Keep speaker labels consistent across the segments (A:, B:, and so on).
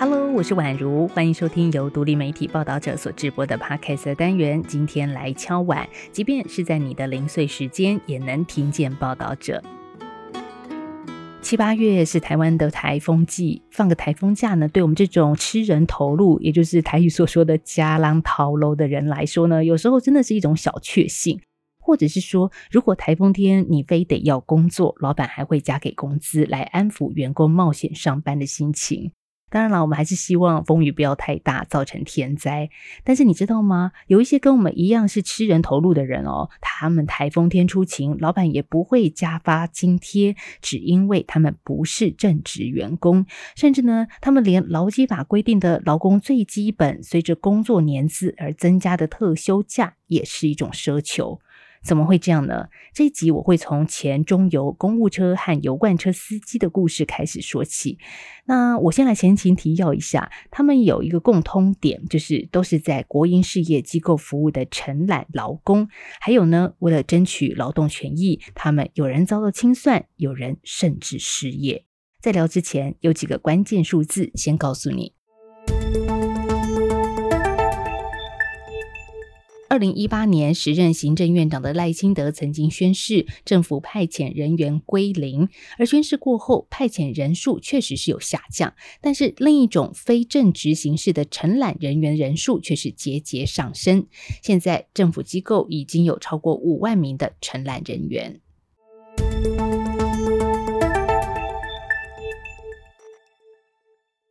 A: Hello，我是宛如，欢迎收听由独立媒体报道者所直播的 Podcast 单元。今天来敲碗，即便是在你的零碎时间，也能听见报道者。七八月是台湾的台风季，放个台风假呢，对我们这种吃人头路，也就是台语所说的“加浪逃楼”的人来说呢，有时候真的是一种小确幸。或者是说，如果台风天你非得要工作，老板还会加给工资来安抚员工冒险上班的心情。当然了，我们还是希望风雨不要太大，造成天灾。但是你知道吗？有一些跟我们一样是吃人头路的人哦，他们台风天出勤，老板也不会加发津贴，只因为他们不是正职员工，甚至呢，他们连劳基法规定的劳工最基本随着工作年资而增加的特休假，也是一种奢求。怎么会这样呢？这一集我会从前中油公务车和油罐车司机的故事开始说起。那我先来前情提要一下，他们有一个共通点，就是都是在国营事业机构服务的承揽劳工。还有呢，为了争取劳动权益，他们有人遭到清算，有人甚至失业。在聊之前，有几个关键数字先告诉你。二零一八年，时任行政院长的赖清德曾经宣誓，政府派遣人员归零。而宣誓过后，派遣人数确实是有下降，但是另一种非正职形式的承揽人员人数却是节节上升。现在，政府机构已经有超过五万名的承揽人员。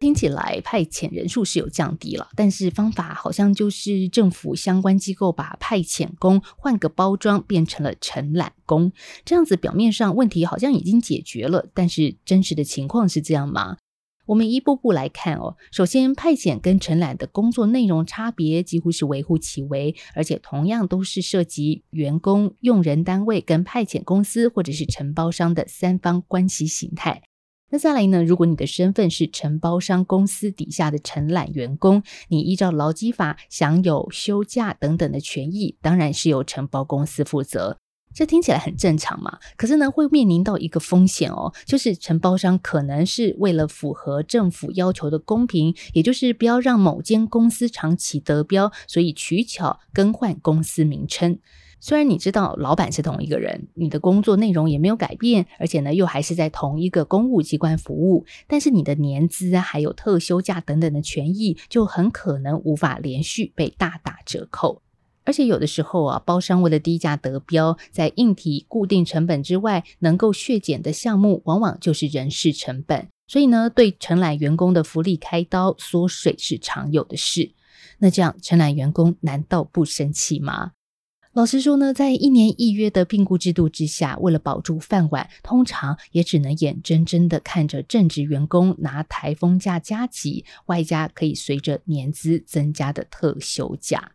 A: 听起来派遣人数是有降低了，但是方法好像就是政府相关机构把派遣工换个包装，变成了承揽工。这样子表面上问题好像已经解决了，但是真实的情况是这样吗？我们一步步来看哦。首先，派遣跟承揽的工作内容差别几乎是微乎其微，而且同样都是涉及员工、用人单位跟派遣公司或者是承包商的三方关系形态。那再来呢？如果你的身份是承包商公司底下的承揽员工，你依照劳基法享有休假等等的权益，当然是由承包公司负责。这听起来很正常嘛。可是呢，会面临到一个风险哦，就是承包商可能是为了符合政府要求的公平，也就是不要让某间公司长期得标，所以取巧更换公司名称。虽然你知道老板是同一个人，你的工作内容也没有改变，而且呢又还是在同一个公务机关服务，但是你的年资啊，还有特休假等等的权益，就很可能无法连续被大打折扣。而且有的时候啊，包商为了低价得标，在硬体固定成本之外，能够削减的项目，往往就是人事成本。所以呢，对承揽员工的福利开刀缩水是常有的事。那这样承揽员工难道不生气吗？老实说呢，在一年一约的聘雇制度之下，为了保住饭碗，通常也只能眼睁睁的看着正职员工拿台风假加急，外加可以随着年资增加的特休假。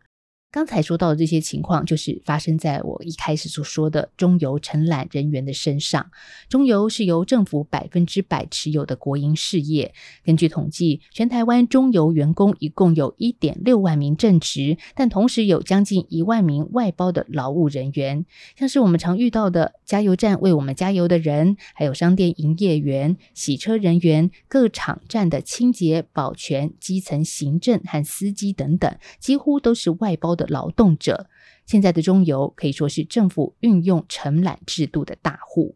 A: 刚才说到的这些情况，就是发生在我一开始所说的中油承揽人员的身上。中油是由政府百分之百持有的国营事业。根据统计，全台湾中油员工一共有一点六万名正职，但同时有将近一万名外包的劳务人员，像是我们常遇到的加油站为我们加油的人，还有商店营业员、洗车人员、各场站的清洁、保全、基层行政和司机等等，几乎都是外包的。劳动者，现在的中油可以说是政府运用承揽制度的大户。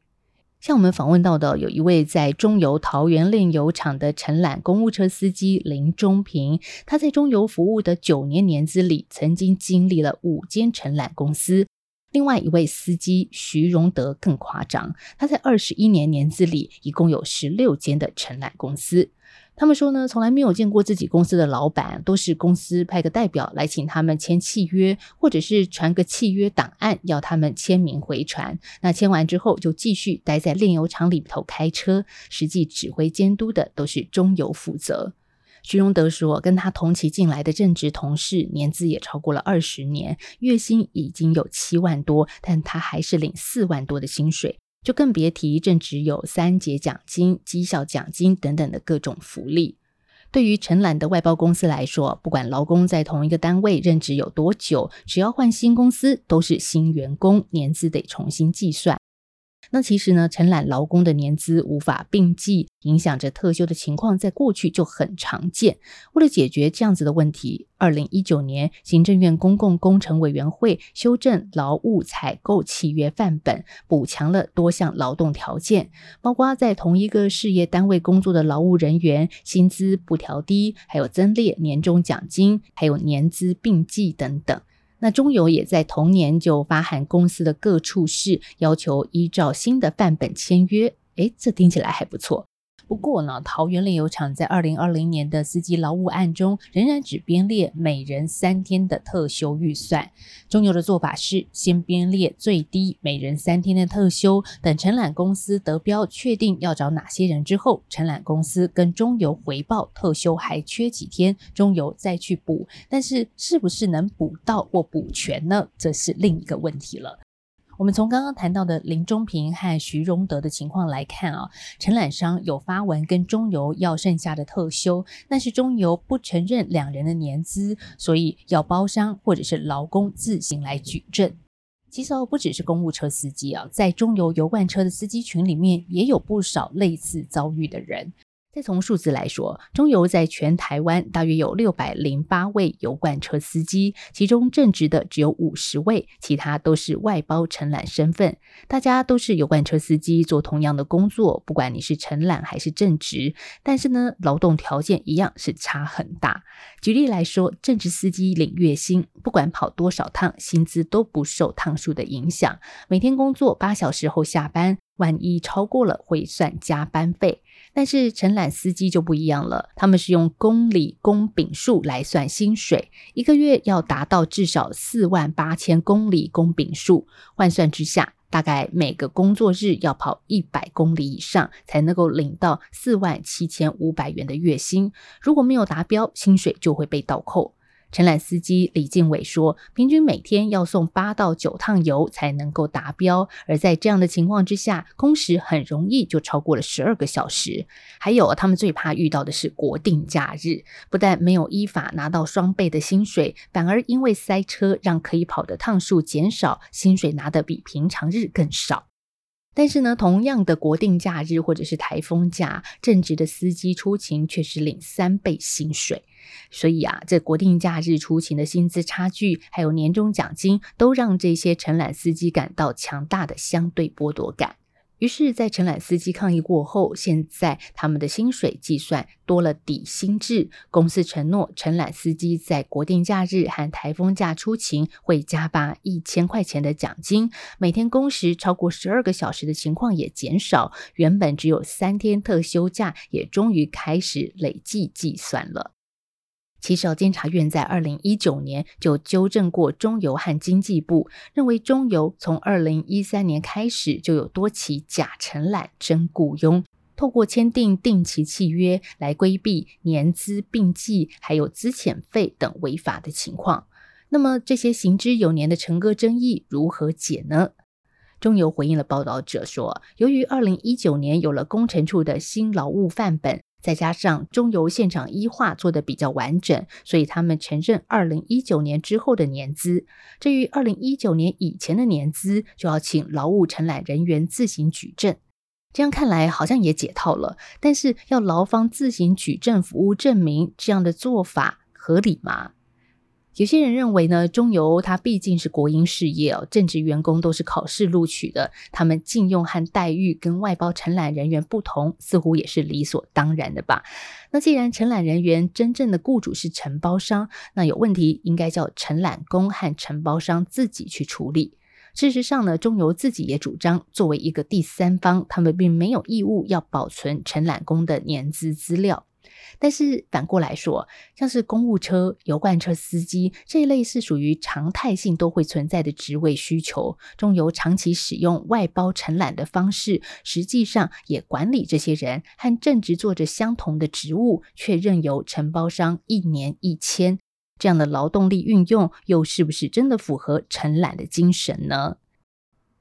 A: 像我们访问到的，有一位在中油桃园炼油厂的承揽公务车司机林中平，他在中油服务的九年年资里，曾经经历了五间承揽公司。另外一位司机徐荣德更夸张，他在二十一年年资里，一共有十六间的承揽公司。他们说呢，从来没有见过自己公司的老板，都是公司派个代表来请他们签契约，或者是传个契约档案要他们签名回传。那签完之后就继续待在炼油厂里头开车，实际指挥监督的都是中油负责。徐荣德说，跟他同期进来的正职同事年资也超过了二十年，月薪已经有七万多，但他还是领四万多的薪水。就更别提正职有三节奖金、绩效奖金等等的各种福利。对于承揽的外包公司来说，不管劳工在同一个单位任职有多久，只要换新公司，都是新员工，年资得重新计算。那其实呢，承揽劳工的年资无法并计，影响着特休的情况，在过去就很常见。为了解决这样子的问题，二零一九年，行政院公共工程委员会修正劳务采购契约范本，补强了多项劳动条件，包括在同一个事业单位工作的劳务人员薪资不调低，还有增列年终奖金，还有年资并计等等。那中油也在同年就发函公司的各处室，要求依照新的范本签约。诶，这听起来还不错。不过呢，桃园炼油厂在二零二零年的司机劳务案中，仍然只编列每人三天的特休预算。中油的做法是，先编列最低每人三天的特休，等承揽公司得标，确定要找哪些人之后，承揽公司跟中油回报特休还缺几天，中油再去补。但是，是不是能补到或补全呢？这是另一个问题了。我们从刚刚谈到的林中平和徐荣德的情况来看啊，承揽商有发文跟中油要剩下的特休，但是中油不承认两人的年资，所以要包商或者是劳工自行来举证。其实不只是公务车司机啊，在中油油罐车的司机群里面也有不少类似遭遇的人。再从数字来说，中油在全台湾大约有六百零八位油罐车司机，其中正职的只有五十位，其他都是外包承揽身份。大家都是油罐车司机，做同样的工作，不管你是承揽还是正职，但是呢，劳动条件一样是差很大。举例来说，正职司机领月薪，不管跑多少趟，薪资都不受趟数的影响，每天工作八小时后下班。万一超过了，会算加班费。但是承揽司机就不一样了，他们是用公里公饼数来算薪水，一个月要达到至少四万八千公里公饼数，换算之下，大概每个工作日要跑一百公里以上，才能够领到四万七千五百元的月薪。如果没有达标，薪水就会被倒扣。承揽司机李进伟说，平均每天要送八到九趟油才能够达标，而在这样的情况之下，工时很容易就超过了十二个小时。还有，他们最怕遇到的是国定假日，不但没有依法拿到双倍的薪水，反而因为塞车让可以跑的趟数减少，薪水拿得比平常日更少。但是呢，同样的国定假日或者是台风假，正职的司机出勤却是领三倍薪水。所以啊，这国定假日出勤的薪资差距，还有年终奖金，都让这些承揽司机感到强大的相对剥夺感。于是，在承揽司机抗议过后，现在他们的薪水计算多了底薪制。公司承诺，承揽司机在国定假日和台风假出勤会加发一千块钱的奖金，每天工时超过十二个小时的情况也减少。原本只有三天特休假，也终于开始累计计算了。其实，监察院在二零一九年就纠正过中油和经济部，认为中油从二零一三年开始就有多起假承揽真雇佣，透过签订定期契约来规避年资并计，还有资遣费等违法的情况。那么，这些行之有年的成哥争议如何解呢？中油回应了报道者说，由于二零一九年有了工程处的新劳务范本。再加上中油现场一化做的比较完整，所以他们承认二零一九年之后的年资。至于二零一九年以前的年资，就要请劳务承揽人员自行举证。这样看来好像也解套了，但是要劳方自行举证服务证明，这样的做法合理吗？有些人认为呢，中油它毕竟是国营事业哦，正职员工都是考试录取的，他们聘用和待遇跟外包承揽人员不同，似乎也是理所当然的吧？那既然承揽人员真正的雇主是承包商，那有问题应该叫承揽工和承包商自己去处理。事实上呢，中油自己也主张，作为一个第三方，他们并没有义务要保存承揽工的年资资料。但是反过来说，像是公务车、油罐车司机这一类是属于常态性都会存在的职位需求，中油长期使用外包承揽的方式，实际上也管理这些人，和正职做着相同的职务，却任由承包商一年一签，这样的劳动力运用，又是不是真的符合承揽的精神呢？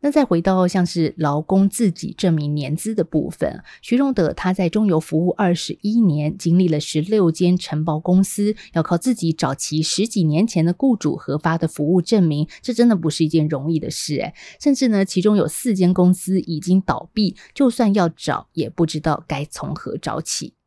A: 那再回到像是劳工自己证明年资的部分，徐荣德他在中油服务二十一年，经历了十六间承包公司，要靠自己找齐十几年前的雇主核发的服务证明，这真的不是一件容易的事诶，甚至呢，其中有四间公司已经倒闭，就算要找，也不知道该从何找起。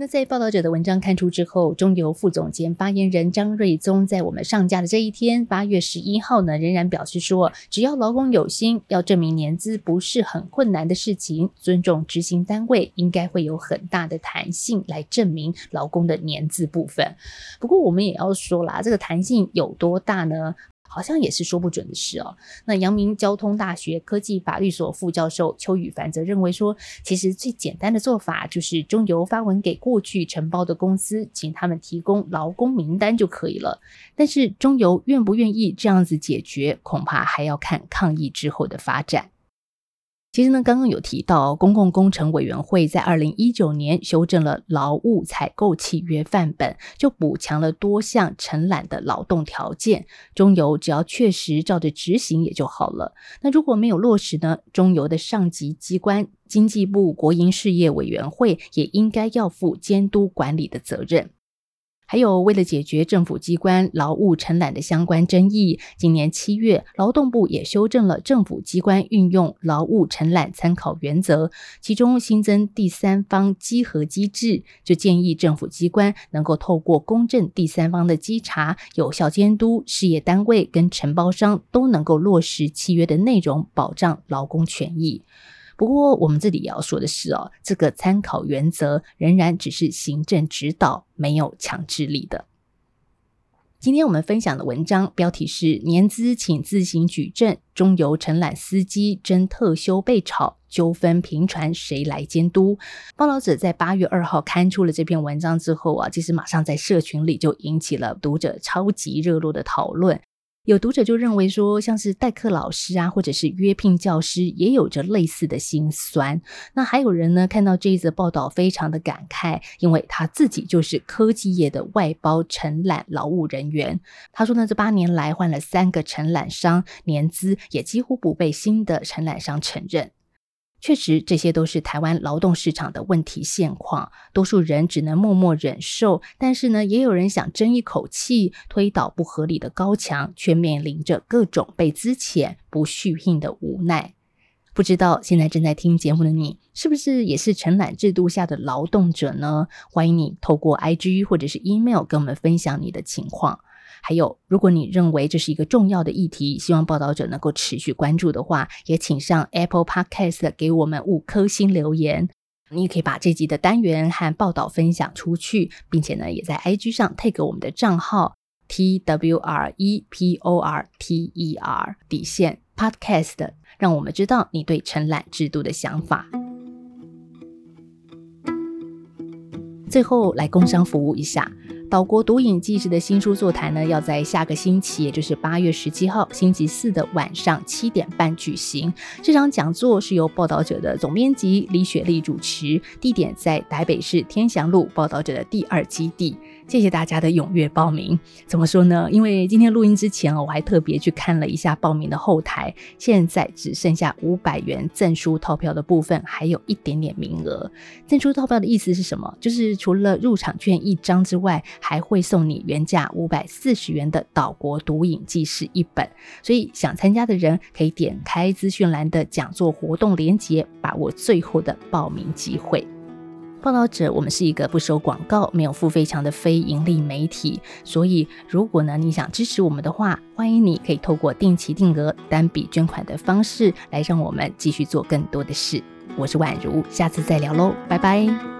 A: 那在报道者的文章刊出之后，中油副总监发言人张瑞宗在我们上架的这一天，八月十一号呢，仍然表示说，只要劳工有心，要证明年资不是很困难的事情，尊重执行单位，应该会有很大的弹性来证明劳工的年资部分。不过我们也要说啦，这个弹性有多大呢？好像也是说不准的事哦。那阳明交通大学科技法律所副教授邱宇凡则认为说，其实最简单的做法就是中油发文给过去承包的公司，请他们提供劳工名单就可以了。但是中油愿不愿意这样子解决，恐怕还要看抗议之后的发展。其实呢，刚刚有提到，公共工程委员会在二零一九年修正了劳务采购契约范本，就补强了多项承揽的劳动条件。中油只要确实照着执行也就好了。那如果没有落实呢？中油的上级机关经济部国营事业委员会也应该要负监督管理的责任。还有，为了解决政府机关劳务承揽的相关争议，今年七月，劳动部也修正了政府机关运用劳务承揽参考原则，其中新增第三方稽核机制，就建议政府机关能够透过公正第三方的稽查，有效监督事业单位跟承包商都能够落实契约的内容，保障劳工权益。不过，我们这里也要说的是哦，这个参考原则仍然只是行政指导，没有强制力的。今天我们分享的文章标题是“年资请自行举证，中油承揽司机争特休被炒，纠纷频传，谁来监督？”报道者在八月二号刊出了这篇文章之后啊，其实马上在社群里就引起了读者超级热络的讨论。有读者就认为说，像是代课老师啊，或者是约聘教师，也有着类似的心酸。那还有人呢，看到这一则报道，非常的感慨，因为他自己就是科技业的外包承揽劳务人员。他说呢，这八年来换了三个承揽商，年资也几乎不被新的承揽商承认。确实，这些都是台湾劳动市场的问题现况。多数人只能默默忍受，但是呢，也有人想争一口气，推倒不合理的高墙，却面临着各种被资遣、不续聘的无奈。不知道现在正在听节目的你，是不是也是承揽制度下的劳动者呢？欢迎你透过 IG 或者是 email 跟我们分享你的情况。还有，如果你认为这是一个重要的议题，希望报道者能够持续关注的话，也请上 Apple Podcast 给我们五颗星留言。你也可以把这集的单元和报道分享出去，并且呢，也在 IG 上 tag 我们的账号 T W R E P O R T E R 底线 Podcast，让我们知道你对承揽制度的想法。最后来工商服务一下。岛国毒瘾记者的新书座谈呢，要在下个星期，也就是八月十七号星期四的晚上七点半举行。这场讲座是由报道者的总编辑李雪丽主持，地点在台北市天祥路报道者的第二基地。谢谢大家的踊跃报名。怎么说呢？因为今天录音之前我还特别去看了一下报名的后台，现在只剩下五百元赠书套票的部分，还有一点点名额。赠书套票的意思是什么？就是除了入场券一张之外，还会送你原价五百四十元的岛国毒瘾纪事一本。所以想参加的人可以点开资讯栏的讲座活动链接，把握最后的报名机会。报道者，我们是一个不收广告、没有付费墙的非盈利媒体，所以如果呢你想支持我们的话，欢迎你可以透过定期定额、单笔捐款的方式来让我们继续做更多的事。我是宛如，下次再聊喽，拜拜。